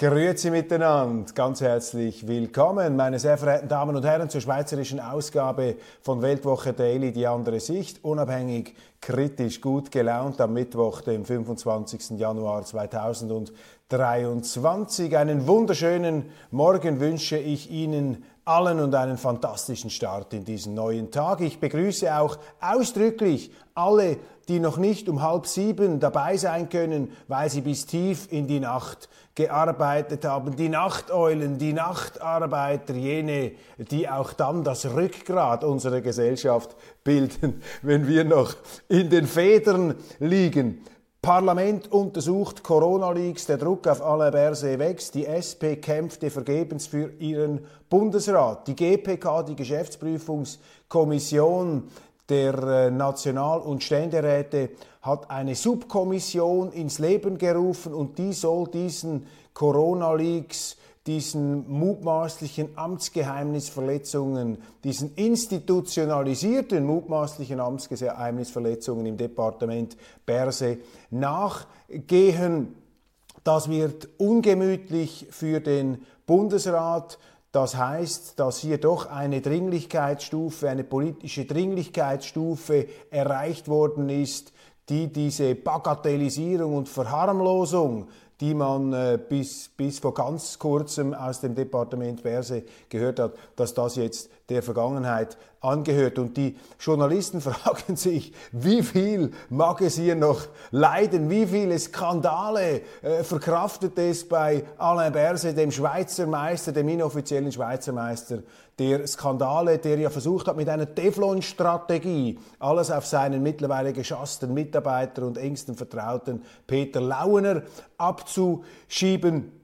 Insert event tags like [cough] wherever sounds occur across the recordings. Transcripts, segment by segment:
Grüezi miteinander, ganz herzlich willkommen, meine sehr verehrten Damen und Herren, zur schweizerischen Ausgabe von Weltwoche Daily, die andere Sicht, unabhängig, kritisch, gut gelaunt am Mittwoch, dem 25. Januar 2023. Einen wunderschönen Morgen wünsche ich Ihnen allen und einen fantastischen Start in diesen neuen Tag. Ich begrüße auch ausdrücklich alle, die noch nicht um halb sieben dabei sein können, weil sie bis tief in die Nacht gearbeitet haben, die Nachteulen, die Nachtarbeiter, jene, die auch dann das Rückgrat unserer Gesellschaft bilden, [laughs] wenn wir noch in den Federn liegen. Parlament untersucht Corona-Leaks, der Druck auf Alain Berset wächst, die SP kämpfte vergebens für ihren Bundesrat, die GPK, die Geschäftsprüfungskommission der äh, National- und Ständeräte hat eine Subkommission ins Leben gerufen und die soll diesen Corona-Leaks, diesen mutmaßlichen Amtsgeheimnisverletzungen, diesen institutionalisierten mutmaßlichen Amtsgeheimnisverletzungen im Departement Berse nachgehen. Das wird ungemütlich für den Bundesrat. Das heißt, dass hier doch eine Dringlichkeitsstufe, eine politische Dringlichkeitsstufe erreicht worden ist, die diese Bagatellisierung und Verharmlosung, die man äh, bis, bis vor ganz kurzem aus dem Departement Berse gehört hat, dass das jetzt der Vergangenheit angehört. Und die Journalisten [laughs] fragen sich, wie viel mag es hier noch leiden, wie viele Skandale äh, verkraftet es bei Alain Berset, dem Schweizer Meister, dem inoffiziellen Schweizer Meister der Skandale, der ja versucht hat, mit einer Teflon-Strategie alles auf seinen mittlerweile geschassten Mitarbeiter und engsten Vertrauten Peter Lauener abzuschieben.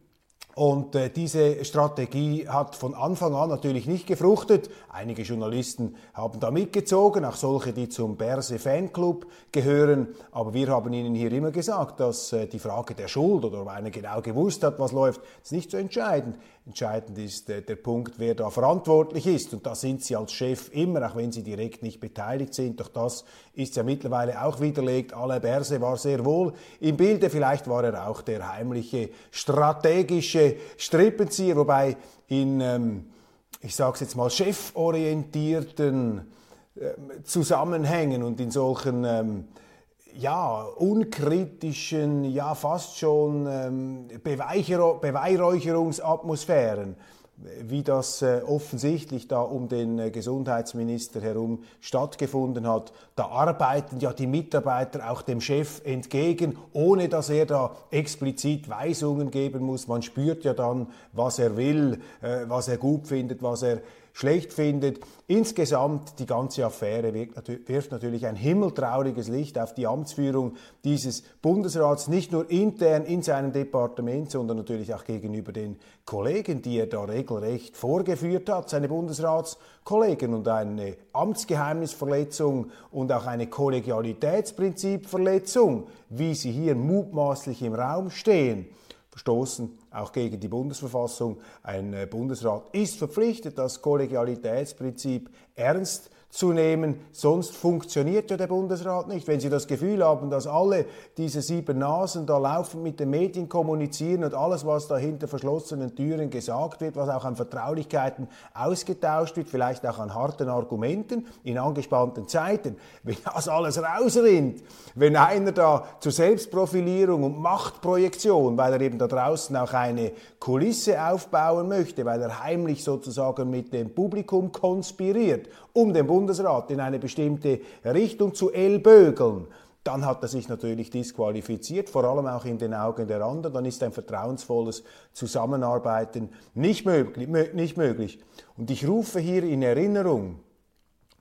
Und äh, diese Strategie hat von Anfang an natürlich nicht gefruchtet. Einige Journalisten haben da mitgezogen, auch solche, die zum Berse Fanclub gehören. Aber wir haben ihnen hier immer gesagt, dass äh, die Frage der Schuld oder ob einer genau gewusst hat, was läuft, ist nicht so entscheidend. Entscheidend ist äh, der Punkt, wer da verantwortlich ist. Und da sind Sie als Chef immer, auch wenn Sie direkt nicht beteiligt sind. Doch das ist ja mittlerweile auch widerlegt. Alain Berse war sehr wohl im Bilde. Vielleicht war er auch der heimliche strategische Strippenzieher, wobei in, ähm, ich sage es jetzt mal, cheforientierten äh, Zusammenhängen und in solchen ähm, ja, unkritischen, ja fast schon ähm, Beweihräucherungsatmosphären, wie das äh, offensichtlich da um den äh, Gesundheitsminister herum stattgefunden hat. Da arbeiten ja die Mitarbeiter auch dem Chef entgegen, ohne dass er da explizit Weisungen geben muss. Man spürt ja dann, was er will, äh, was er gut findet, was er schlecht findet. Insgesamt die ganze Affäre wirft natürlich ein himmeltrauriges Licht auf die Amtsführung dieses Bundesrats, nicht nur intern in seinem Departement, sondern natürlich auch gegenüber den Kollegen, die er da regelrecht vorgeführt hat, seine Bundesratskollegen und eine Amtsgeheimnisverletzung und auch eine Kollegialitätsprinzipverletzung, wie sie hier mutmaßlich im Raum stehen verstoßen auch gegen die Bundesverfassung. Ein äh, Bundesrat ist verpflichtet, das Kollegialitätsprinzip ernst zu nehmen. Sonst funktioniert ja der Bundesrat nicht. Wenn Sie das Gefühl haben, dass alle diese sieben Nasen da laufend mit den Medien kommunizieren und alles, was da hinter verschlossenen Türen gesagt wird, was auch an Vertraulichkeiten ausgetauscht wird, vielleicht auch an harten Argumenten in angespannten Zeiten, wenn das alles rausrinnt, wenn einer da zur Selbstprofilierung und Machtprojektion, weil er eben da draußen auch eine Kulisse aufbauen möchte, weil er heimlich sozusagen mit dem Publikum konspiriert, um den Bundesrat in eine bestimmte Richtung zu ellbögeln, dann hat er sich natürlich disqualifiziert, vor allem auch in den Augen der anderen. Dann ist ein vertrauensvolles Zusammenarbeiten nicht möglich. Nicht möglich. Und ich rufe hier in Erinnerung,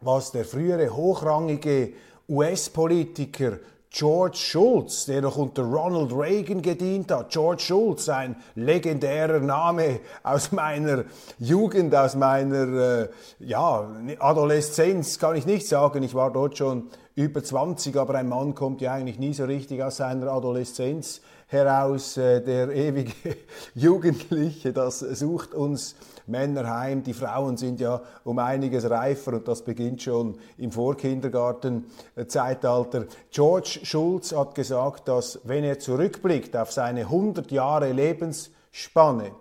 was der frühere hochrangige US-Politiker George Schulz, der noch unter Ronald Reagan gedient hat. George Schulz, ein legendärer Name aus meiner Jugend, aus meiner äh, ja, Adoleszenz, kann ich nicht sagen. Ich war dort schon über 20, aber ein Mann kommt ja eigentlich nie so richtig aus seiner Adoleszenz heraus. Äh, der ewige [laughs] Jugendliche, das sucht uns Männer heim. Die Frauen sind ja um einiges reifer und das beginnt schon im Vorkindergartenzeitalter. George Schulz hat gesagt, dass wenn er zurückblickt auf seine 100 Jahre Lebensspanne,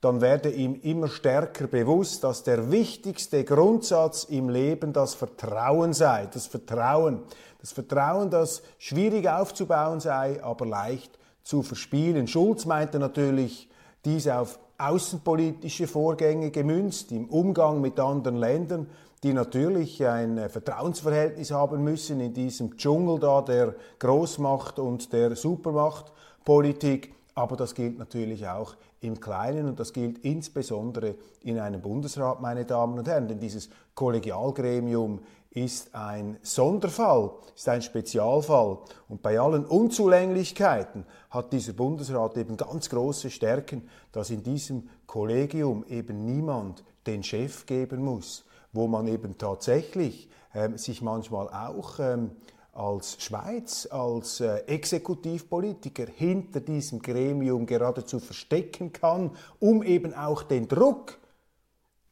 dann werde ihm immer stärker bewusst, dass der wichtigste Grundsatz im Leben das Vertrauen sei. Das Vertrauen. Das Vertrauen, das schwierig aufzubauen sei, aber leicht zu verspielen. Schulz meinte natürlich dies auf außenpolitische Vorgänge gemünzt, im Umgang mit anderen Ländern, die natürlich ein äh, Vertrauensverhältnis haben müssen in diesem Dschungel da der Großmacht und der Supermachtpolitik. Aber das gilt natürlich auch im Kleinen und das gilt insbesondere in einem Bundesrat, meine Damen und Herren, denn dieses Kollegialgremium ist ein Sonderfall, ist ein Spezialfall. Und bei allen Unzulänglichkeiten hat dieser Bundesrat eben ganz große Stärken, dass in diesem Kollegium eben niemand den Chef geben muss, wo man eben tatsächlich ähm, sich manchmal auch ähm, als Schweiz, als äh, Exekutivpolitiker hinter diesem Gremium geradezu verstecken kann, um eben auch den Druck,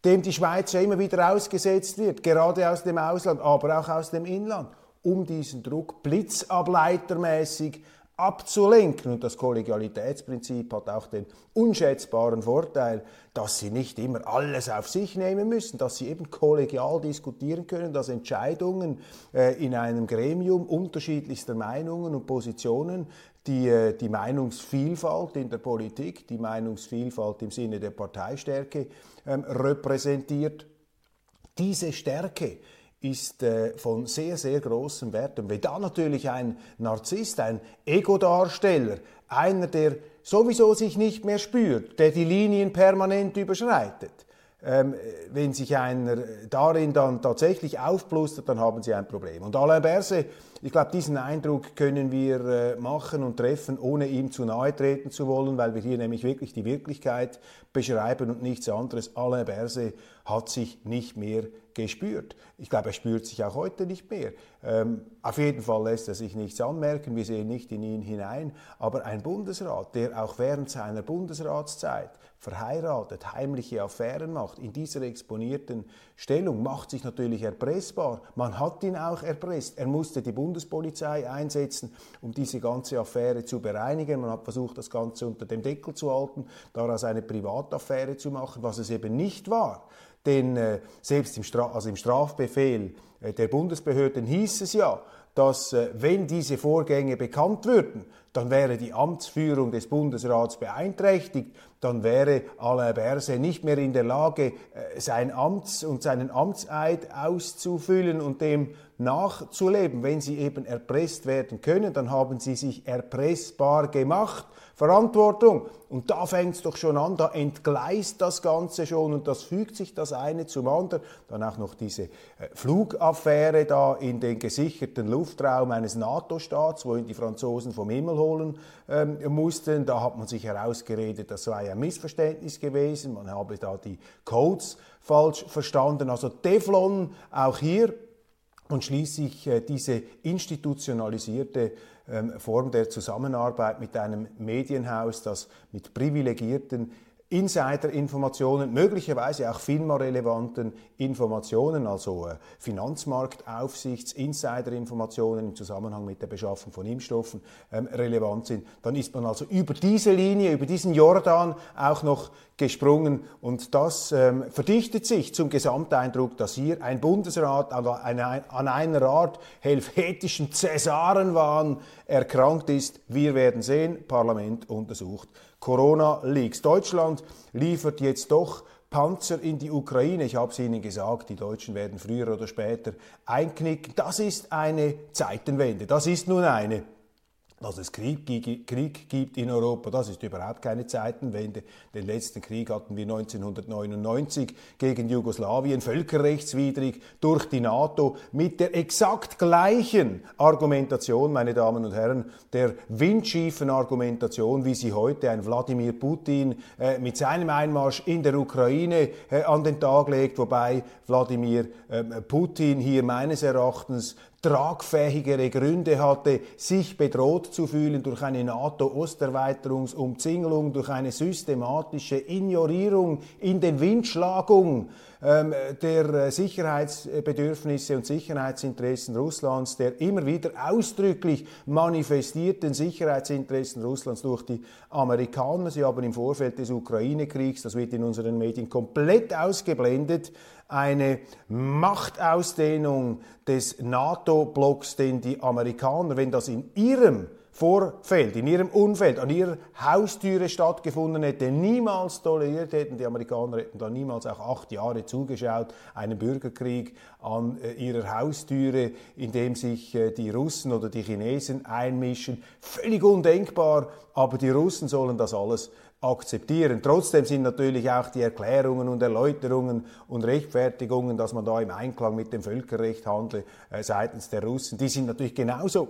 dem die Schweiz ja immer wieder ausgesetzt wird, gerade aus dem Ausland, aber auch aus dem Inland, um diesen Druck blitzableitermäßig abzulenken. Und das Kollegialitätsprinzip hat auch den unschätzbaren Vorteil, dass sie nicht immer alles auf sich nehmen müssen, dass sie eben kollegial diskutieren können, dass Entscheidungen äh, in einem Gremium unterschiedlichster Meinungen und Positionen die, äh, die Meinungsvielfalt in der Politik, die Meinungsvielfalt im Sinne der Parteistärke ähm, repräsentiert. Diese Stärke ist äh, von sehr, sehr großem Wert. Und wenn da natürlich ein Narzisst, ein Ego-Darsteller, einer, der sowieso sich nicht mehr spürt, der die Linien permanent überschreitet, ähm, wenn sich einer darin dann tatsächlich aufplustert, dann haben sie ein Problem. Und Alain Berset, ich glaube, diesen Eindruck können wir äh, machen und treffen, ohne ihm zu nahe treten zu wollen, weil wir hier nämlich wirklich die Wirklichkeit beschreiben und nichts anderes. Alain Berset hat sich nicht mehr gespürt. Ich glaube, er spürt sich auch heute nicht mehr. Ähm, auf jeden Fall lässt er sich nichts anmerken, wir sehen nicht in ihn hinein, aber ein Bundesrat, der auch während seiner Bundesratszeit verheiratet, heimliche Affären macht, in dieser exponierten Stellung, macht sich natürlich erpressbar. Man hat ihn auch erpresst. Er musste die Bundespolizei einsetzen, um diese ganze Affäre zu bereinigen. Man hat versucht, das Ganze unter dem Deckel zu halten, daraus eine Privataffäre zu machen, was es eben nicht war. Denn äh, selbst im, Stra also im Strafbefehl äh, der Bundesbehörden hieß es ja, dass äh, wenn diese Vorgänge bekannt würden, dann wäre die Amtsführung des Bundesrats beeinträchtigt, dann wäre Alain Berset nicht mehr in der Lage, äh, sein Amts und seinen Amtseid auszufüllen und dem nachzuleben. Wenn sie eben erpresst werden können, dann haben sie sich erpressbar gemacht. Verantwortung. Und da fängt es doch schon an, da entgleist das Ganze schon und das fügt sich das eine zum anderen. Dann auch noch diese äh, Flugaffäre da in den gesicherten Luftraum eines NATO-Staats, wohin die Franzosen vom Himmel holen ähm, mussten. Da hat man sich herausgeredet, das sei ein Missverständnis gewesen, man habe da die Codes falsch verstanden. Also Teflon auch hier und schließlich äh, diese institutionalisierte ähm, Form der Zusammenarbeit mit einem Medienhaus, das mit privilegierten Insider-Informationen, möglicherweise auch FINMA-relevanten Informationen, also äh, Finanzmarktaufsichts-, Insider-Informationen im Zusammenhang mit der Beschaffung von Impfstoffen ähm, relevant sind, dann ist man also über diese Linie, über diesen Jordan auch noch gesprungen und das ähm, verdichtet sich zum Gesamteindruck, dass hier ein Bundesrat an, an einer Art helvetischen Cäsarenwahn erkrankt ist. Wir werden sehen, Parlament untersucht Corona-Leaks. Deutschland liefert jetzt doch Panzer in die Ukraine. Ich habe es Ihnen gesagt, die Deutschen werden früher oder später einknicken. Das ist eine Zeitenwende. Das ist nun eine. Dass es Krieg, Krieg, gibt in Europa, das ist überhaupt keine Zeitenwende. Den letzten Krieg hatten wir 1999 gegen Jugoslawien, völkerrechtswidrig durch die NATO, mit der exakt gleichen Argumentation, meine Damen und Herren, der windschiefen Argumentation, wie sie heute ein Wladimir Putin äh, mit seinem Einmarsch in der Ukraine äh, an den Tag legt, wobei Wladimir äh, Putin hier meines Erachtens tragfähigere Gründe hatte, sich bedroht zu fühlen durch eine NATO-Osterweiterungsumzingelung, durch eine systematische Ignorierung in den Windschlagung ähm, der äh, Sicherheitsbedürfnisse und Sicherheitsinteressen Russlands, der immer wieder ausdrücklich manifestierten Sicherheitsinteressen Russlands durch die Amerikaner. Sie haben im Vorfeld des Ukraine-Kriegs, das wird in unseren Medien komplett ausgeblendet, eine Machtausdehnung des NATO-Blocks, den die Amerikaner, wenn das in ihrem Vorfeld, in ihrem Umfeld, an ihrer Haustüre stattgefunden hätte, niemals toleriert hätten. Die Amerikaner hätten da niemals auch acht Jahre zugeschaut, einen Bürgerkrieg an äh, ihrer Haustüre, in dem sich äh, die Russen oder die Chinesen einmischen. Völlig undenkbar, aber die Russen sollen das alles akzeptieren. Trotzdem sind natürlich auch die Erklärungen und Erläuterungen und Rechtfertigungen, dass man da im Einklang mit dem Völkerrecht handle äh, seitens der Russen, die sind natürlich genauso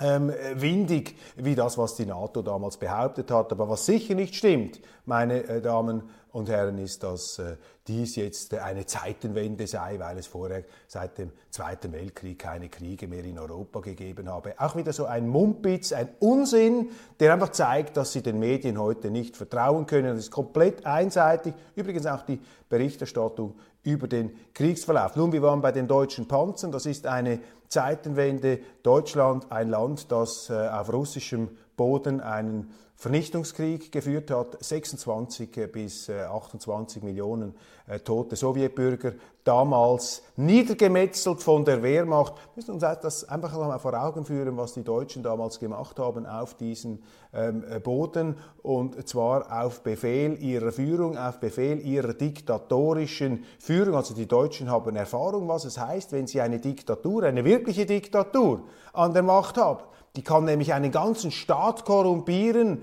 ähm, windig wie das, was die NATO damals behauptet hat. Aber was sicher nicht stimmt, meine äh, Damen und Herren, ist, dass äh, dies jetzt äh, eine Zeitenwende sei, weil es vorher seit dem Zweiten Weltkrieg keine Kriege mehr in Europa gegeben habe. Auch wieder so ein Mumpitz, ein Unsinn, der einfach zeigt, dass Sie den Medien heute nicht vertrauen können. Das ist komplett einseitig. Übrigens auch die Berichterstattung über den Kriegsverlauf. Nun, wir waren bei den deutschen Panzern. Das ist eine Zeitenwende. Deutschland, ein Land, das äh, auf russischem Boden einen Vernichtungskrieg geführt hat, 26 äh, bis 28 äh, Millionen äh, tote Sowjetbürger, damals niedergemetzelt von der Wehrmacht. Wir müssen uns das einfach mal vor Augen führen, was die Deutschen damals gemacht haben auf diesen ähm, Boden und zwar auf Befehl ihrer Führung, auf Befehl ihrer diktatorischen Führung. Also die Deutschen haben Erfahrung, was es heißt, wenn sie eine Diktatur, eine wirkliche Diktatur an der Macht haben. Die kann nämlich einen ganzen Staat korrumpieren.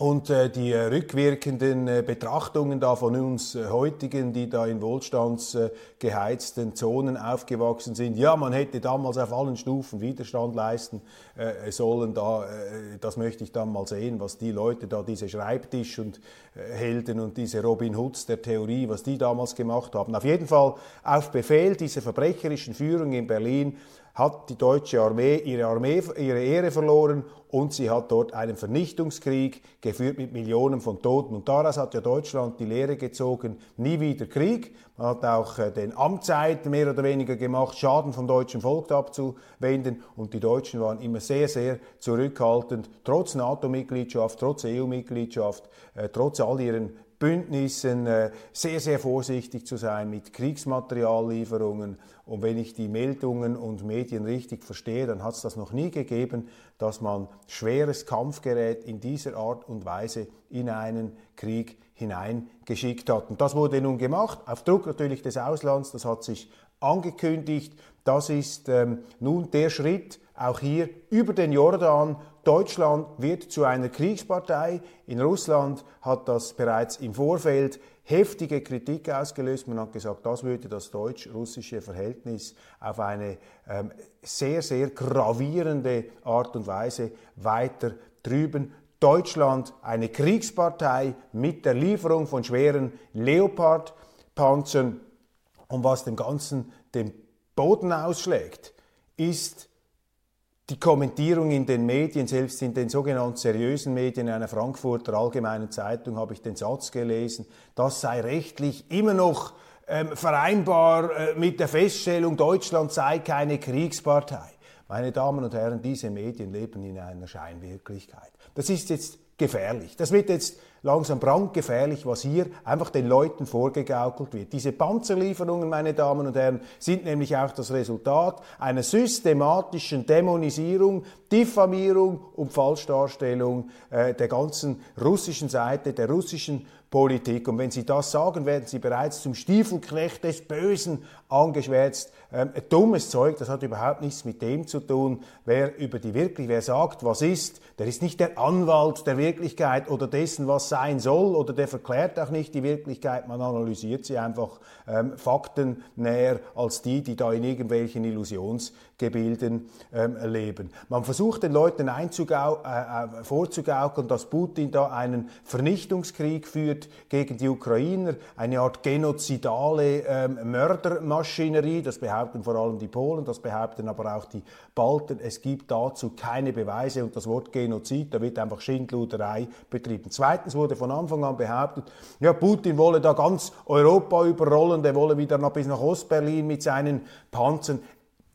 Und äh, die äh, rückwirkenden äh, Betrachtungen da von uns äh, heutigen, die da in wohlstandsgeheizten Zonen aufgewachsen sind, ja, man hätte damals auf allen Stufen Widerstand leisten äh, sollen, da, äh, das möchte ich dann mal sehen, was die Leute da, diese Schreibtisch und Helden und diese Robin Hoods der Theorie, was die damals gemacht haben. Auf jeden Fall auf Befehl dieser verbrecherischen Führung in Berlin hat die deutsche Armee ihre, Armee ihre Ehre verloren und sie hat dort einen Vernichtungskrieg geführt mit Millionen von Toten. Und daraus hat ja Deutschland die Lehre gezogen, nie wieder Krieg. Man hat auch äh, den Amtszeit mehr oder weniger gemacht, Schaden vom deutschen Volk abzuwenden. Und die Deutschen waren immer sehr, sehr zurückhaltend, trotz NATO-Mitgliedschaft, trotz EU-Mitgliedschaft, äh, trotz all ihren Bündnissen äh, sehr, sehr vorsichtig zu sein mit Kriegsmateriallieferungen. Und wenn ich die Meldungen und Medien richtig verstehe, dann hat es das noch nie gegeben, dass man schweres Kampfgerät in dieser Art und Weise in einen Krieg hineingeschickt hat. Und das wurde nun gemacht, auf Druck natürlich des Auslands, das hat sich angekündigt. Das ist ähm, nun der Schritt, auch hier über den Jordan. Deutschland wird zu einer Kriegspartei. In Russland hat das bereits im Vorfeld heftige Kritik ausgelöst. Man hat gesagt, das würde das deutsch-russische Verhältnis auf eine ähm, sehr, sehr gravierende Art und Weise weiter trüben. Deutschland eine Kriegspartei mit der Lieferung von schweren Leopard-Panzern. Und was dem Ganzen den Boden ausschlägt, ist die Kommentierung in den Medien, selbst in den sogenannten seriösen Medien, in einer Frankfurter Allgemeinen Zeitung habe ich den Satz gelesen, das sei rechtlich immer noch ähm, vereinbar äh, mit der Feststellung, Deutschland sei keine Kriegspartei. Meine Damen und Herren, diese Medien leben in einer Scheinwirklichkeit. Das ist jetzt gefährlich. Das wird jetzt langsam brandgefährlich, was hier einfach den Leuten vorgegaukelt wird. Diese Panzerlieferungen, meine Damen und Herren, sind nämlich auch das Resultat einer systematischen Dämonisierung, Diffamierung und Falschdarstellung äh, der ganzen russischen Seite, der russischen Politik. Und wenn Sie das sagen, werden Sie bereits zum Stiefelknecht des Bösen angeschwärzt. Ähm, dummes Zeug, das hat überhaupt nichts mit dem zu tun, wer über die wirklich, wer sagt, was ist, der ist nicht der Anwalt der Wirklichkeit oder dessen, was sein soll, oder der verklärt auch nicht die Wirklichkeit, man analysiert sie einfach ähm, faktennäher als die, die da in irgendwelchen Illusionsgebilden ähm, leben. Man versucht den Leuten äh, äh, vorzugaukeln, dass Putin da einen Vernichtungskrieg führt gegen die Ukrainer, eine Art genozidale ähm, Mördermaschinerie, das behaupten vor allem die Polen, das behaupten aber auch die Balten. Es gibt dazu keine Beweise und das Wort Genozid, da wird einfach Schindluderei betrieben. Zweitens wurde von Anfang an behauptet, ja, Putin wolle da ganz Europa überrollen, der wolle wieder bis nach Ostberlin mit seinen Panzern.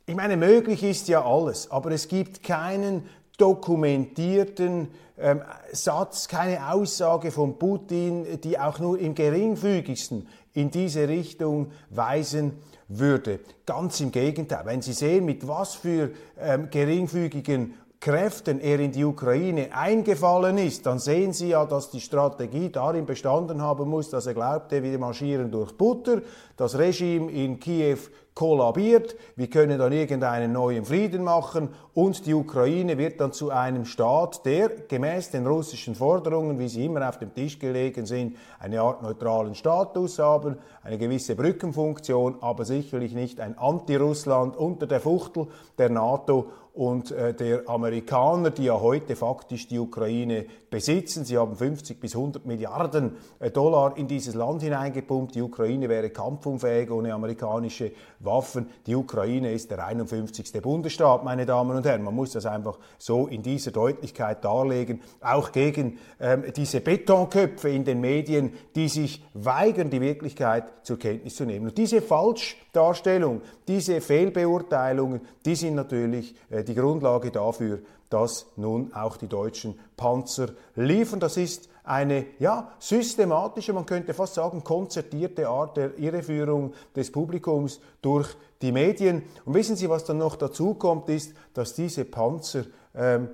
Ich meine, möglich ist ja alles, aber es gibt keinen dokumentierten ähm, Satz, keine Aussage von Putin, die auch nur im geringfügigsten in diese Richtung weisen würde. Ganz im Gegenteil, wenn Sie sehen, mit was für ähm, geringfügigen Kräften er in die Ukraine eingefallen ist, dann sehen Sie ja, dass die Strategie darin bestanden haben muss, dass er glaubte, wir marschieren durch Butter, das Regime in Kiew kollabiert, wir können dann irgendeinen neuen Frieden machen und die Ukraine wird dann zu einem Staat, der gemäß den russischen Forderungen, wie sie immer auf dem Tisch gelegen sind, eine Art neutralen Status haben, eine gewisse Brückenfunktion, aber sicherlich nicht ein Anti-Russland unter der Fuchtel der NATO und äh, der Amerikaner, die ja heute faktisch die Ukraine besitzen. Sie haben 50 bis 100 Milliarden äh, Dollar in dieses Land hineingepumpt. Die Ukraine wäre kampfunfähig ohne amerikanische Waffen. Die Ukraine ist der 51. Bundesstaat, meine Damen und Herren. Man muss das einfach so in dieser Deutlichkeit darlegen. Auch gegen ähm, diese Betonköpfe in den Medien, die sich weigern, die Wirklichkeit zur Kenntnis zu nehmen. Und diese Falschdarstellung, diese Fehlbeurteilungen, die sind natürlich äh, die Grundlage dafür, dass nun auch die deutschen Panzer liefern. Das ist eine ja, systematische, man könnte fast sagen, konzertierte Art der Irreführung des Publikums durch die Medien. Und wissen Sie, was dann noch dazu kommt, ist, dass diese Panzer ähm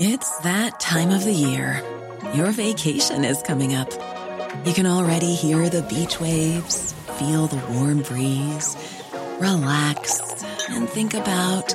It's that time of the year. Your vacation is coming up. You can already hear the beach waves, feel the warm breeze, relax and think about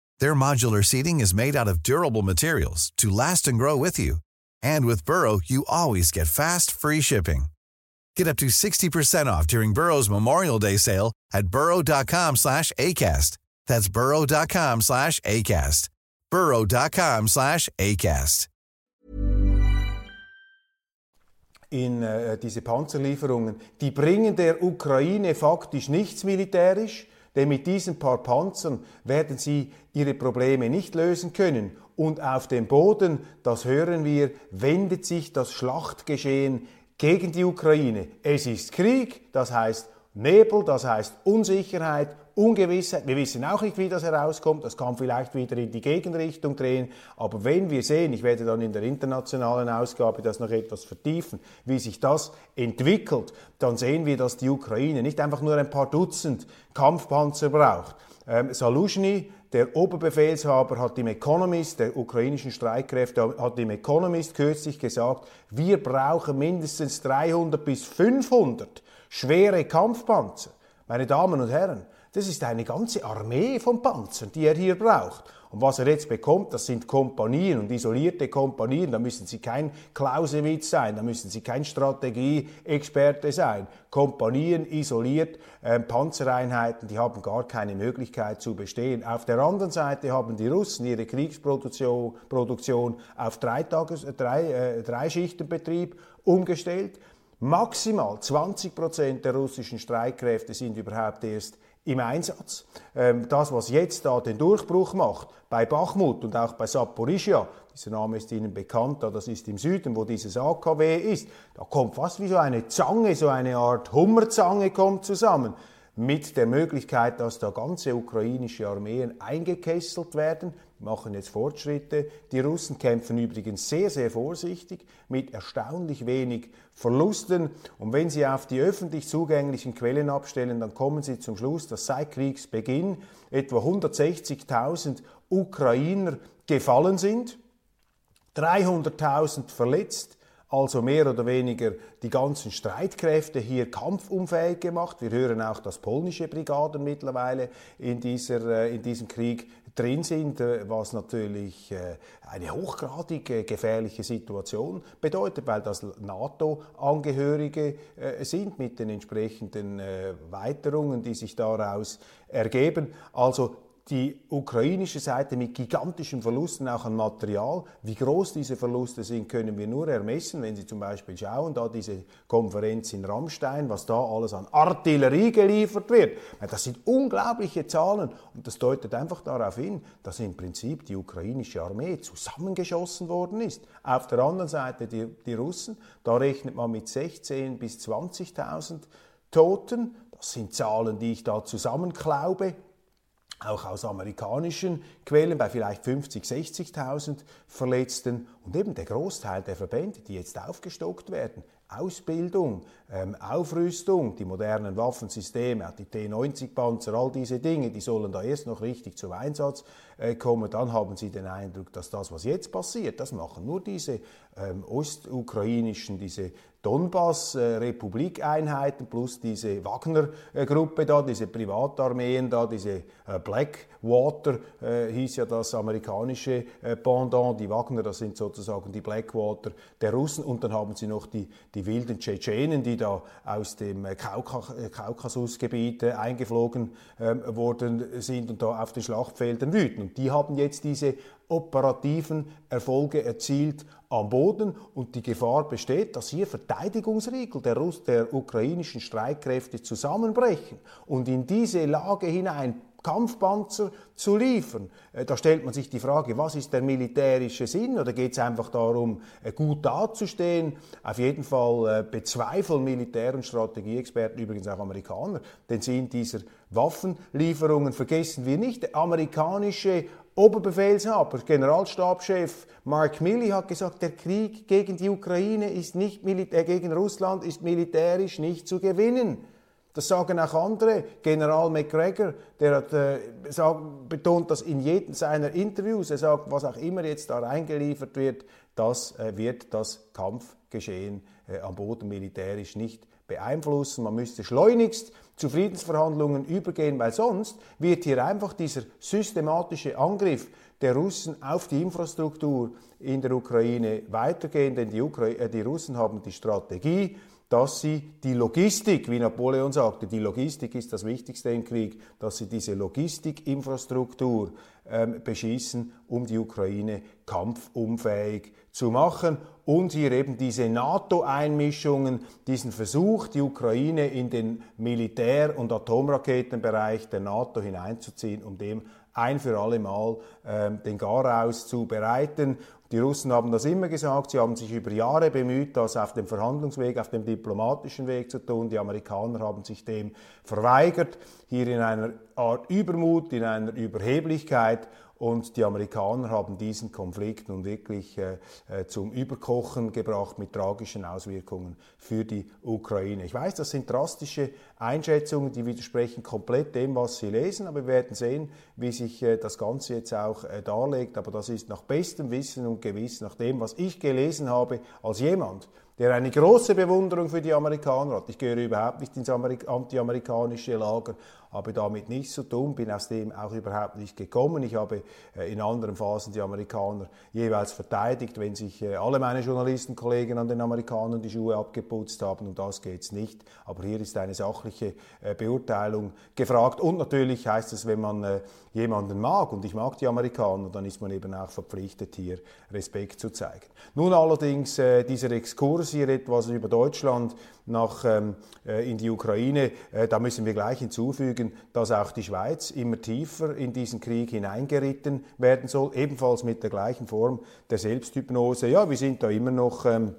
Their modular seating is made out of durable materials to last and grow with you. And with Burrow, you always get fast, free shipping. Get up to 60% off during Burrow's Memorial Day sale at burrow.com slash ACAST. That's burrow.com slash ACAST. burrow.com slash ACAST. In äh, diese Panzerlieferungen, die bringen der Ukraine faktisch nichts militärisch, Denn mit diesen paar Panzern werden sie ihre Probleme nicht lösen können. Und auf dem Boden, das hören wir, wendet sich das Schlachtgeschehen gegen die Ukraine. Es ist Krieg, das heißt Nebel, das heißt Unsicherheit, Ungewissheit. Wir wissen auch nicht, wie das herauskommt. Das kann vielleicht wieder in die Gegenrichtung drehen. Aber wenn wir sehen, ich werde dann in der internationalen Ausgabe das noch etwas vertiefen, wie sich das entwickelt, dann sehen wir, dass die Ukraine nicht einfach nur ein paar Dutzend Kampfpanzer braucht. Ähm, Saluzhny, der Oberbefehlshaber hat im Economist, der ukrainischen Streitkräfte, hat im Economist kürzlich gesagt, wir brauchen mindestens 300 bis 500 schwere Kampfpanzer. Meine Damen und Herren, das ist eine ganze Armee von Panzern, die er hier braucht. Und was er jetzt bekommt, das sind Kompanien und isolierte Kompanien. Da müssen Sie kein Clausewitz sein, da müssen Sie kein Strategieexperte sein. Kompanien isoliert, äh, Panzereinheiten, die haben gar keine Möglichkeit zu bestehen. Auf der anderen Seite haben die Russen ihre Kriegsproduktion Produktion auf drei, Tages, drei, äh, drei Schichtenbetrieb umgestellt. Maximal 20 Prozent der russischen Streitkräfte sind überhaupt erst im Einsatz. Ähm, das, was jetzt da den Durchbruch macht, bei Bachmut und auch bei Saporischia, dieser Name ist Ihnen bekannt, das ist im Süden, wo dieses AKW ist, da kommt fast wie so eine Zange, so eine Art Hummerzange kommt zusammen mit der Möglichkeit, dass da ganze ukrainische Armeen eingekesselt werden. Machen jetzt Fortschritte. Die Russen kämpfen übrigens sehr, sehr vorsichtig mit erstaunlich wenig Verlusten. Und wenn Sie auf die öffentlich zugänglichen Quellen abstellen, dann kommen Sie zum Schluss, dass seit Kriegsbeginn etwa 160.000 Ukrainer gefallen sind, 300.000 verletzt, also mehr oder weniger die ganzen Streitkräfte hier kampfunfähig gemacht. Wir hören auch, dass polnische Brigaden mittlerweile in, dieser, äh, in diesem Krieg drin sind, äh, was natürlich äh, eine hochgradig gefährliche Situation bedeutet, weil das NATO-Angehörige sind mit den entsprechenden Weiterungen, die sich daraus ergeben. Also die ukrainische Seite mit gigantischen Verlusten auch an Material. Wie groß diese Verluste sind, können wir nur ermessen, wenn Sie zum Beispiel schauen, da diese Konferenz in Rammstein, was da alles an Artillerie geliefert wird. Das sind unglaubliche Zahlen und das deutet einfach darauf hin, dass im Prinzip die ukrainische Armee zusammengeschossen worden ist. Auf der anderen Seite die, die Russen, da rechnet man mit 16.000 bis 20.000 Toten. Das sind Zahlen, die ich da zusammenklaube auch aus amerikanischen Quellen bei vielleicht 50, 60.000 Verletzten und eben der Großteil der Verbände, die jetzt aufgestockt werden. Ausbildung, ähm, Aufrüstung, die modernen Waffensysteme, die T-90-Panzer, all diese Dinge, die sollen da erst noch richtig zum Einsatz äh, kommen. Dann haben Sie den Eindruck, dass das, was jetzt passiert, das machen nur diese ähm, ostukrainischen, diese Donbass-Republikeinheiten plus diese Wagner-Gruppe da, diese Privatarmeen da, diese äh, Blackwater äh, hieß ja das amerikanische äh, Pendant, die Wagner, das sind sozusagen die Blackwater der Russen und dann haben sie noch die, die wilden Tschetschenen, die da aus dem Kaukasusgebiet eingeflogen ähm, worden sind und da auf den Schlachtfeldern wüten. Und die haben jetzt diese operativen Erfolge erzielt am Boden und die Gefahr besteht, dass hier Verteidigungsriegel der, Russ der ukrainischen Streitkräfte zusammenbrechen und in diese Lage hinein Kampfpanzer zu liefern. Äh, da stellt man sich die Frage, was ist der militärische Sinn? Oder geht es einfach darum, äh, gut dazustehen? Auf jeden Fall äh, bezweifeln Militär- und Strategieexperten, übrigens auch Amerikaner, den Sinn dieser Waffenlieferungen. Vergessen wir nicht, der amerikanische Oberbefehlshaber, Generalstabschef Mark Milley hat gesagt, der Krieg gegen die Ukraine ist nicht äh, gegen Russland ist militärisch nicht zu gewinnen. Das sagen auch andere. General McGregor, der hat äh, sagt, betont das in jedem seiner Interviews. Er sagt, was auch immer jetzt da reingeliefert wird, das äh, wird das Kampfgeschehen äh, am Boden militärisch nicht beeinflussen. Man müsste schleunigst zu Friedensverhandlungen übergehen, weil sonst wird hier einfach dieser systematische Angriff der Russen auf die Infrastruktur in der Ukraine weitergehen, denn die, Ukra äh, die Russen haben die Strategie, dass sie die Logistik, wie Napoleon sagte, die Logistik ist das Wichtigste im Krieg, dass sie diese Logistikinfrastruktur ähm, beschießen, um die Ukraine kampfunfähig zu machen und hier eben diese NATO-Einmischungen, diesen Versuch, die Ukraine in den Militär- und Atomraketenbereich der NATO hineinzuziehen, um dem ein für alle Mal ähm, den Garaus zu bereiten. Die Russen haben das immer gesagt, sie haben sich über Jahre bemüht, das auf dem Verhandlungsweg, auf dem diplomatischen Weg zu tun. Die Amerikaner haben sich dem verweigert, hier in einer Art Übermut, in einer Überheblichkeit. Und die Amerikaner haben diesen Konflikt nun wirklich äh, äh, zum Überkochen gebracht mit tragischen Auswirkungen für die Ukraine. Ich weiß, das sind drastische Einschätzungen, die widersprechen komplett dem, was Sie lesen, aber wir werden sehen, wie sich äh, das Ganze jetzt auch äh, darlegt. Aber das ist nach bestem Wissen und Gewissen, nach dem, was ich gelesen habe, als jemand, der eine große Bewunderung für die Amerikaner hat. Ich gehöre überhaupt nicht ins anti-amerikanische Lager, habe damit nichts zu tun, bin aus dem auch überhaupt nicht gekommen. Ich habe äh, in anderen Phasen die Amerikaner jeweils verteidigt, wenn sich äh, alle meine Journalistenkollegen an den Amerikanern die Schuhe abgeputzt haben. Um das geht es nicht. Aber hier ist eine sachliche äh, Beurteilung gefragt. Und natürlich heißt es, wenn man jemanden mag, und ich mag die Amerikaner, dann ist man eben auch verpflichtet, hier Respekt zu zeigen. Nun allerdings dieser Exkurs hier etwas über Deutschland nach, ähm, äh, in die Ukraine, äh, da müssen wir gleich hinzufügen, dass auch die Schweiz immer tiefer in diesen Krieg hineingeritten werden soll, ebenfalls mit der gleichen Form der Selbsthypnose. Ja, wir sind da immer noch ähm,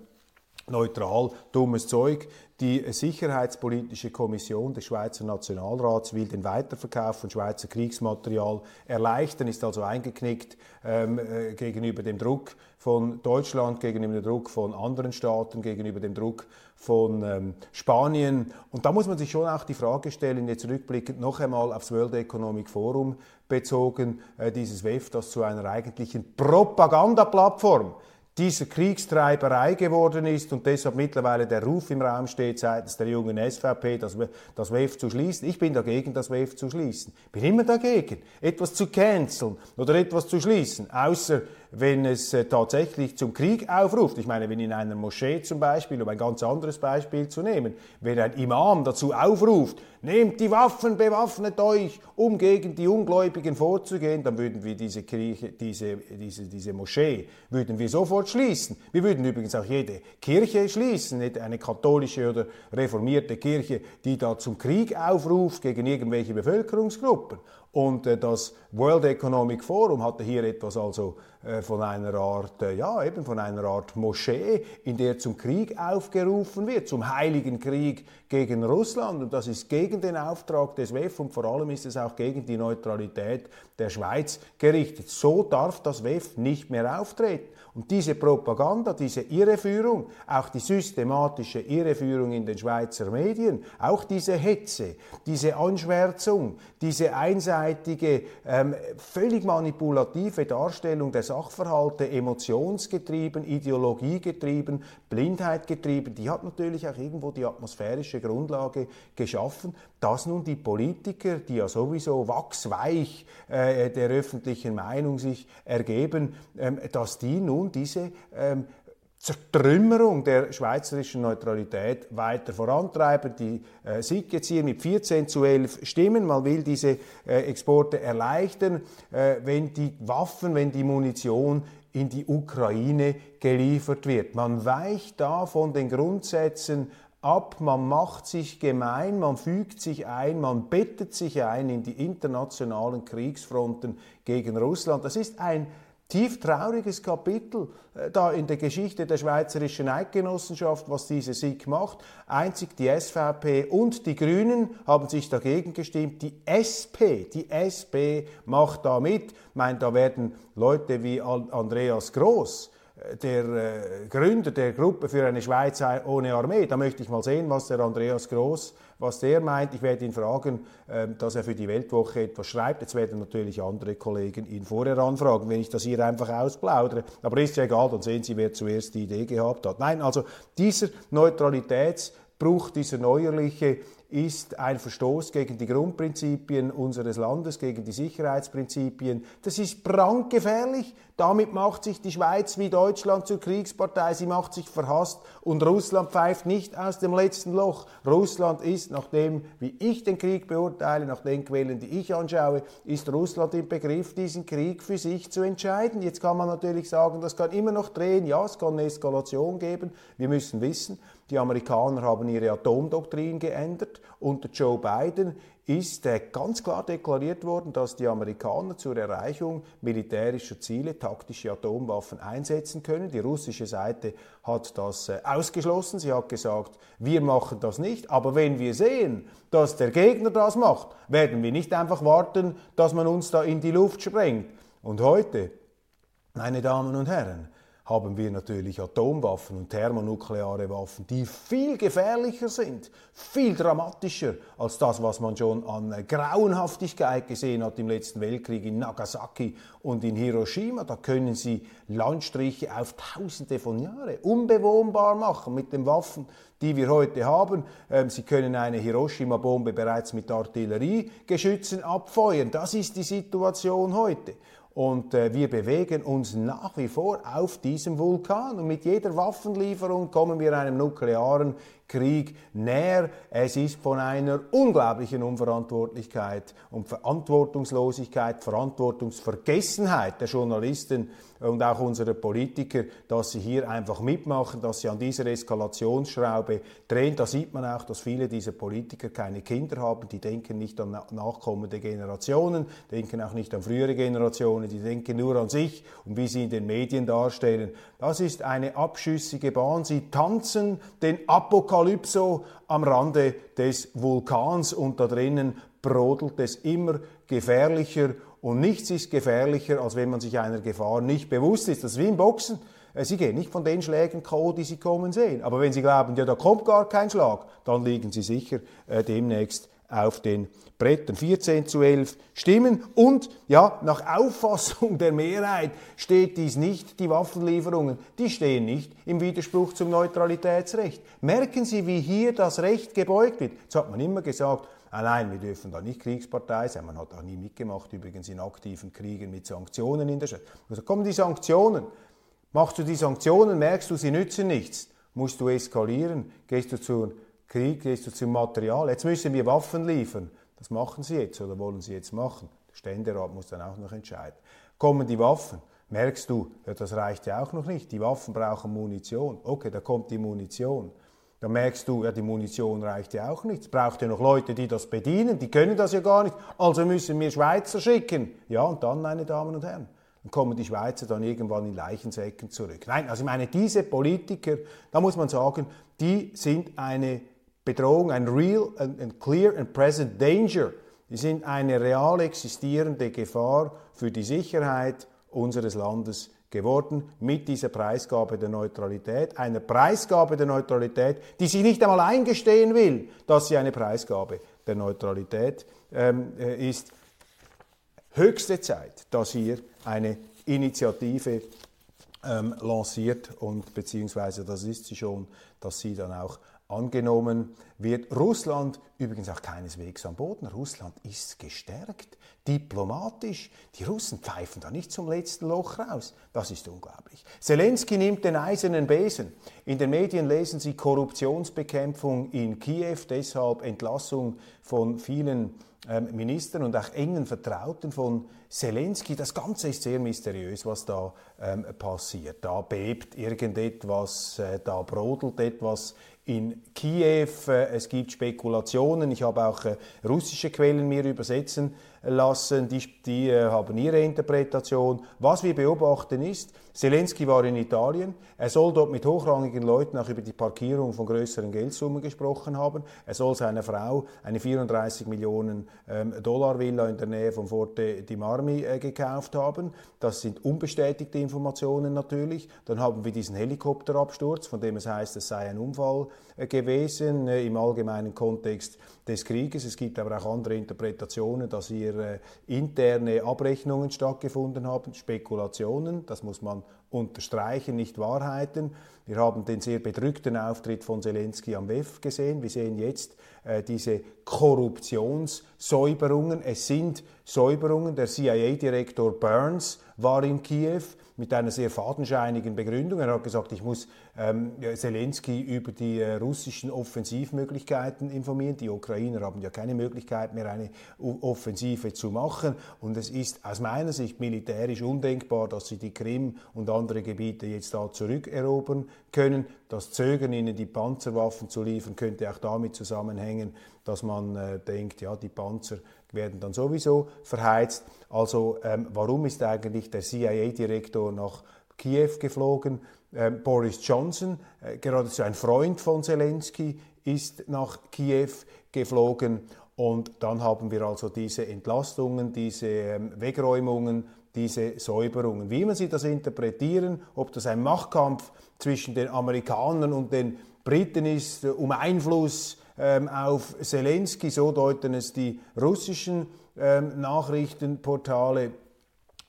neutral, dummes Zeug. Die Sicherheitspolitische Kommission des Schweizer Nationalrats will den Weiterverkauf von Schweizer Kriegsmaterial erleichtern, ist also eingeknickt ähm, äh, gegenüber dem Druck von Deutschland, gegenüber dem Druck von anderen Staaten, gegenüber dem Druck von ähm, Spanien. Und da muss man sich schon auch die Frage stellen, jetzt rückblickend noch einmal aufs World Economic Forum bezogen, äh, dieses WEF, das zu einer eigentlichen Propagandaplattform dieser Kriegstreiberei geworden ist und deshalb mittlerweile der Ruf im Raum steht seitens der jungen SVP, das, das WEF zu schließen. Ich bin dagegen, das WEF zu schließen. Bin immer dagegen, etwas zu canceln oder etwas zu schließen, außer wenn es äh, tatsächlich zum Krieg aufruft. Ich meine, wenn in einer Moschee zum Beispiel, um ein ganz anderes Beispiel zu nehmen, wenn ein Imam dazu aufruft, nehmt die Waffen, bewaffnet euch, um gegen die Ungläubigen vorzugehen, dann würden wir diese Kirche, diese, diese, diese Moschee, würden wir sofort schließen. Wir würden übrigens auch jede Kirche schließen, nicht eine katholische oder reformierte Kirche, die da zum Krieg aufruft gegen irgendwelche Bevölkerungsgruppen. Und äh, das World Economic Forum hatte hier etwas also von einer Art, äh, ja, eben von einer Art Moschee, in der zum Krieg aufgerufen wird, zum heiligen Krieg gegen Russland. Und das ist gegen den Auftrag des WEF und vor allem ist es auch gegen die Neutralität der Schweiz gerichtet. So darf das WEF nicht mehr auftreten. Und diese Propaganda, diese Irreführung, auch die systematische Irreführung in den Schweizer Medien, auch diese Hetze, diese Anschwärzung, diese einseitige, ähm, völlig manipulative Darstellung der Sachverhalte, emotionsgetrieben, ideologiegetrieben, blindheitgetrieben, die hat natürlich auch irgendwo die atmosphärische Grundlage geschaffen, dass nun die Politiker, die ja sowieso wachsweich äh, der öffentlichen Meinung sich ergeben, ähm, dass die nun diese ähm, Zertrümmerung der schweizerischen Neutralität weiter vorantreiben. Die äh, SIG jetzt hier mit 14 zu 11 Stimmen. Man will diese äh, Exporte erleichtern, äh, wenn die Waffen, wenn die Munition in die Ukraine geliefert wird. Man weicht da von den Grundsätzen ab, man macht sich gemein, man fügt sich ein, man bettet sich ein in die internationalen Kriegsfronten gegen Russland. Das ist ein tief trauriges Kapitel äh, da in der Geschichte der Schweizerischen Eidgenossenschaft, was diese SIG macht. Einzig die SVP und die Grünen haben sich dagegen gestimmt. Die SP, die SP macht da mit. Ich meine, da werden Leute wie Andreas Groß, der äh, Gründer der Gruppe für eine Schweiz ohne Armee, da möchte ich mal sehen, was der Andreas Groß was der meint. Ich werde ihn fragen, ähm, dass er für die Weltwoche etwas schreibt. Jetzt werden natürlich andere Kollegen ihn vorher anfragen, wenn ich das hier einfach ausplaudere. Aber ist ja egal, dann sehen Sie, wer zuerst die Idee gehabt hat. Nein, also dieser Neutralitätsbruch, dieser neuerliche ist ein Verstoß gegen die Grundprinzipien unseres Landes, gegen die Sicherheitsprinzipien. Das ist brandgefährlich. Damit macht sich die Schweiz wie Deutschland zur Kriegspartei. Sie macht sich verhasst und Russland pfeift nicht aus dem letzten Loch. Russland ist, nach dem, wie ich den Krieg beurteile, nach den Quellen, die ich anschaue, ist Russland im Begriff, diesen Krieg für sich zu entscheiden. Jetzt kann man natürlich sagen, das kann immer noch drehen. Ja, es kann eine Eskalation geben. Wir müssen wissen, die Amerikaner haben ihre Atomdoktrin geändert. Unter Joe Biden ist äh, ganz klar deklariert worden, dass die Amerikaner zur Erreichung militärischer Ziele taktische Atomwaffen einsetzen können. Die russische Seite hat das äh, ausgeschlossen. Sie hat gesagt, wir machen das nicht. Aber wenn wir sehen, dass der Gegner das macht, werden wir nicht einfach warten, dass man uns da in die Luft sprengt. Und heute, meine Damen und Herren, haben wir natürlich Atomwaffen und thermonukleare Waffen, die viel gefährlicher sind, viel dramatischer als das, was man schon an Grauenhaftigkeit gesehen hat im letzten Weltkrieg in Nagasaki und in Hiroshima. Da können sie Landstriche auf Tausende von Jahren unbewohnbar machen mit den Waffen, die wir heute haben. Ähm, sie können eine Hiroshima-Bombe bereits mit Artilleriegeschützen abfeuern. Das ist die Situation heute. Und äh, wir bewegen uns nach wie vor auf diesem Vulkan. Und mit jeder Waffenlieferung kommen wir einem nuklearen Krieg näher. Es ist von einer unglaublichen Unverantwortlichkeit und Verantwortungslosigkeit, Verantwortungsvergessenheit der Journalisten und auch unserer Politiker, dass sie hier einfach mitmachen, dass sie an dieser Eskalationsschraube drehen. Da sieht man auch, dass viele dieser Politiker keine Kinder haben, die denken nicht an nachkommende Generationen, denken auch nicht an frühere Generationen, die denken nur an sich und wie sie in den Medien darstellen. Das ist eine abschüssige Bahn. Sie tanzen den Apokalypso am Rande des Vulkans und da drinnen brodelt es immer gefährlicher und nichts ist gefährlicher, als wenn man sich einer Gefahr nicht bewusst ist. Das ist wie im Boxen. Äh, sie gehen nicht von den Schlägen K.O., die Sie kommen sehen. Aber wenn Sie glauben, ja, da kommt gar kein Schlag, dann liegen Sie sicher äh, demnächst auf den Brettern. 14 zu 11 Stimmen. Und ja, nach Auffassung der Mehrheit steht dies nicht, die Waffenlieferungen, die stehen nicht im Widerspruch zum Neutralitätsrecht. Merken Sie, wie hier das Recht gebeugt wird. Jetzt hat man immer gesagt, nein, wir dürfen da nicht Kriegspartei sein. Man hat auch nie mitgemacht, übrigens in aktiven Kriegen mit Sanktionen in der Schweiz. Also kommen die Sanktionen. Machst du die Sanktionen, merkst du, sie nützen nichts. Musst du eskalieren, gehst du zum Krieg, du zum Material. Jetzt müssen wir Waffen liefern. Das machen sie jetzt oder wollen sie jetzt machen. Der Ständerat muss dann auch noch entscheiden. Kommen die Waffen, merkst du, ja, das reicht ja auch noch nicht. Die Waffen brauchen Munition. Okay, da kommt die Munition. Da merkst du, ja, die Munition reicht ja auch nicht. Es braucht ja noch Leute, die das bedienen. Die können das ja gar nicht. Also müssen wir Schweizer schicken. Ja, und dann, meine Damen und Herren, dann kommen die Schweizer dann irgendwann in Leichensäcken zurück. Nein, also ich meine, diese Politiker, da muss man sagen, die sind eine Bedrohung, ein real and clear and present danger. Die sind eine real existierende Gefahr für die Sicherheit unseres Landes geworden mit dieser Preisgabe der Neutralität, einer Preisgabe der Neutralität, die sich nicht einmal eingestehen will, dass sie eine Preisgabe der Neutralität ähm, äh, ist. Höchste Zeit, dass hier eine Initiative ähm, lanciert und beziehungsweise das ist sie schon, dass sie dann auch angenommen wird. Russland übrigens auch keineswegs am Boden. Russland ist gestärkt, diplomatisch. Die Russen pfeifen da nicht zum letzten Loch raus. Das ist unglaublich. Zelensky nimmt den eisernen Besen. In den Medien lesen Sie Korruptionsbekämpfung in Kiew, deshalb Entlassung von vielen ähm, Ministern und auch engen Vertrauten von Zelensky. Das Ganze ist sehr mysteriös, was da ähm, passiert. Da bebt irgendetwas, äh, da brodelt etwas in Kiew. Äh, es gibt Spekulationen. Ich habe auch äh, russische Quellen mir übersetzen lassen. Die, die äh, haben ihre Interpretation. Was wir beobachten ist, Zelensky war in Italien. Er soll dort mit hochrangigen Leuten auch über die Parkierung von größeren Geldsummen gesprochen haben. Er soll seiner Frau eine 34 Millionen ähm, Dollar Villa in der Nähe von Forte di Marmi äh, gekauft haben. Das sind unbestätigte Informationen natürlich. Dann haben wir diesen Helikopterabsturz, von dem es heißt, es sei ein Unfall äh, gewesen im allgemeinen Kontext des Krieges. Es gibt aber auch andere Interpretationen, dass hier äh, interne Abrechnungen stattgefunden haben, Spekulationen, das muss man unterstreichen, nicht Wahrheiten. Wir haben den sehr bedrückten Auftritt von Zelensky am WEF gesehen. Wir sehen jetzt äh, diese Korruptionssäuberungen. Es sind Säuberungen. Der CIA-Direktor Burns war in Kiew mit einer sehr fadenscheinigen Begründung. Er hat gesagt, ich muss ähm, Zelensky über die äh, russischen Offensivmöglichkeiten informieren. Die Ukrainer haben ja keine Möglichkeit mehr, eine Offensive zu machen. Und es ist aus meiner Sicht militärisch undenkbar, dass sie die Krim und andere Gebiete jetzt da zurückerobern können. Das Zögern, ihnen die Panzerwaffen zu liefern, könnte auch damit zusammenhängen, dass man äh, denkt, ja, die Panzer werden dann sowieso verheizt. Also ähm, warum ist eigentlich der CIA-Direktor nach Kiew geflogen? Ähm, Boris Johnson, äh, geradezu ein Freund von Zelensky, ist nach Kiew geflogen. Und dann haben wir also diese Entlastungen, diese ähm, Wegräumungen, diese Säuberungen. Wie man sie das interpretieren, ob das ein Machtkampf zwischen den Amerikanern und den Briten ist, äh, um Einfluss ähm, auf Zelensky, so deuten es die russischen ähm, Nachrichtenportale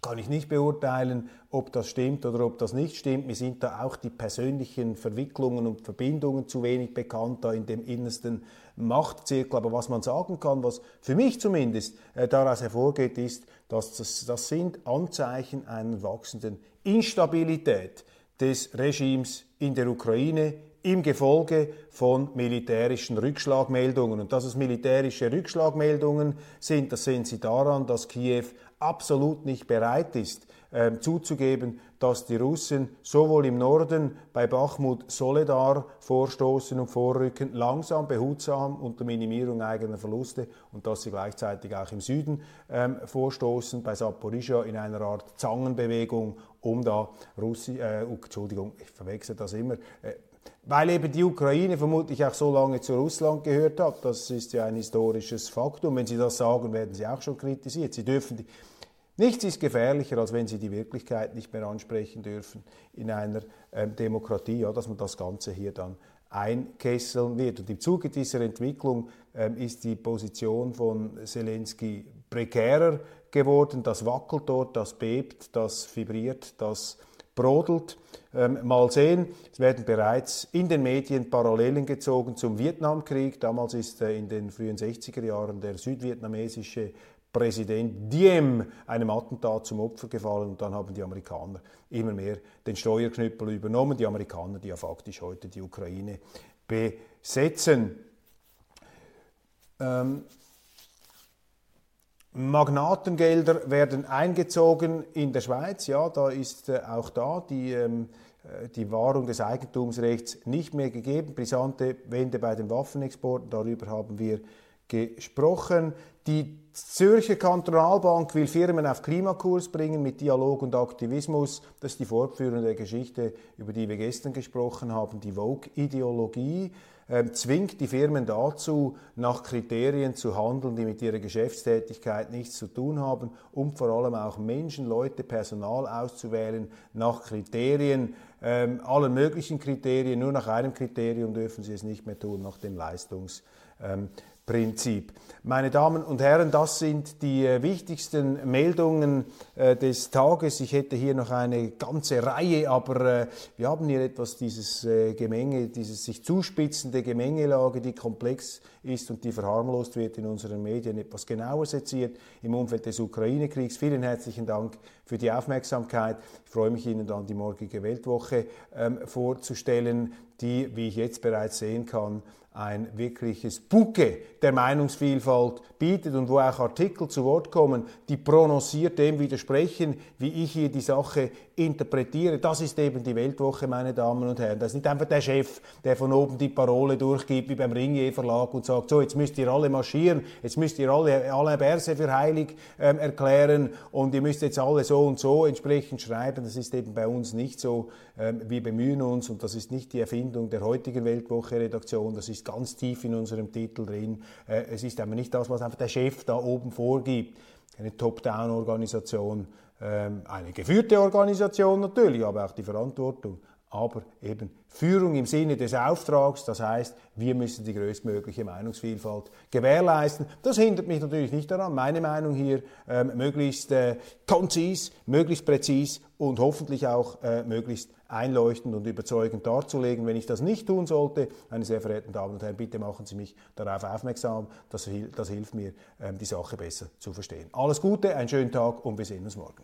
kann ich nicht beurteilen, ob das stimmt oder ob das nicht stimmt. Mir sind da auch die persönlichen Verwicklungen und Verbindungen zu wenig bekannt, da in dem innersten Machtzirkel. Aber was man sagen kann, was für mich zumindest äh, daraus hervorgeht, ist, dass das, das sind Anzeichen einer wachsenden Instabilität des Regimes in der Ukraine, im Gefolge von militärischen Rückschlagmeldungen. Und dass es militärische Rückschlagmeldungen sind, das sehen Sie daran, dass Kiew absolut nicht bereit ist, äh, zuzugeben, dass die Russen sowohl im Norden bei Bachmut Soledar vorstoßen und vorrücken, langsam, behutsam unter Minimierung eigener Verluste und dass sie gleichzeitig auch im Süden ähm, vorstoßen, bei Saporizhia in einer Art Zangenbewegung, um da Russi äh, Entschuldigung, ich verwechsel das immer, äh, weil eben die Ukraine vermutlich auch so lange zu Russland gehört hat. Das ist ja ein historisches Faktum. Wenn Sie das sagen, werden Sie auch schon kritisiert. Sie dürfen die, Nichts ist gefährlicher, als wenn Sie die Wirklichkeit nicht mehr ansprechen dürfen in einer ähm, Demokratie, ja, dass man das Ganze hier dann einkesseln wird. Und im Zuge dieser Entwicklung ähm, ist die Position von Zelensky prekärer geworden. Das wackelt dort, das bebt, das vibriert, das brodelt. Ähm, mal sehen, es werden bereits in den Medien Parallelen gezogen zum Vietnamkrieg. Damals ist äh, in den frühen 60er Jahren der südvietnamesische Präsident Diem einem Attentat zum Opfer gefallen und dann haben die Amerikaner immer mehr den Steuerknüppel übernommen. Die Amerikaner, die ja faktisch heute die Ukraine besetzen. Ähm, Magnatengelder werden eingezogen in der Schweiz. Ja, da ist äh, auch da die, ähm, äh, die Wahrung des Eigentumsrechts nicht mehr gegeben. Brisante Wende bei den Waffenexporten, darüber haben wir gesprochen. Die Zürcher Kantonalbank will Firmen auf Klimakurs bringen mit Dialog und Aktivismus. Das ist die fortführende Geschichte, über die wir gestern gesprochen haben. Die Vogue-Ideologie äh, zwingt die Firmen dazu, nach Kriterien zu handeln, die mit ihrer Geschäftstätigkeit nichts zu tun haben, um vor allem auch Menschen, Leute, Personal auszuwählen nach Kriterien, äh, allen möglichen Kriterien. Nur nach einem Kriterium dürfen sie es nicht mehr tun, nach dem Leistungs ähm, Prinzip. Meine Damen und Herren, das sind die äh, wichtigsten Meldungen äh, des Tages. Ich hätte hier noch eine ganze Reihe, aber äh, wir haben hier etwas dieses Gemenge, dieses sich zuspitzende Gemengelage, die komplex ist und die verharmlost wird in unseren Medien, etwas genauer seziert im Umfeld des Ukraine-Kriegs. Vielen herzlichen Dank für die Aufmerksamkeit. Ich freue mich, Ihnen dann die morgige Weltwoche ähm, vorzustellen, die, wie ich jetzt bereits sehen kann, ein wirkliches Bouquet der Meinungsvielfalt bietet und wo auch Artikel zu Wort kommen, die prononciert dem widersprechen, wie ich hier die Sache interpretiere. Das ist eben die Weltwoche, meine Damen und Herren. Das ist nicht einfach der Chef, der von oben die Parole durchgibt, wie beim Ringier Verlag und sagt, so, jetzt müsst ihr alle marschieren, jetzt müsst ihr alle, alle Berse für heilig ähm, erklären und ihr müsst jetzt alle so und so entsprechend schreiben. Das ist eben bei uns nicht so. Ähm, wir bemühen uns und das ist nicht die Erfindung der heutigen Weltwoche-Redaktion, das ist ganz tief in unserem Titel drin. Äh, es ist aber nicht das, was einfach der Chef da oben vorgibt. Eine Top-Down-Organisation, eine geführte Organisation natürlich, aber auch die Verantwortung aber eben Führung im Sinne des Auftrags, das heißt, wir müssen die größtmögliche Meinungsvielfalt gewährleisten. Das hindert mich natürlich nicht daran, meine Meinung hier ähm, möglichst äh, konzis, möglichst präzis und hoffentlich auch äh, möglichst einleuchtend und überzeugend darzulegen. Wenn ich das nicht tun sollte, meine sehr verehrten Damen und Herren, bitte machen Sie mich darauf aufmerksam. Das, das hilft mir, ähm, die Sache besser zu verstehen. Alles Gute, einen schönen Tag und wir sehen uns morgen.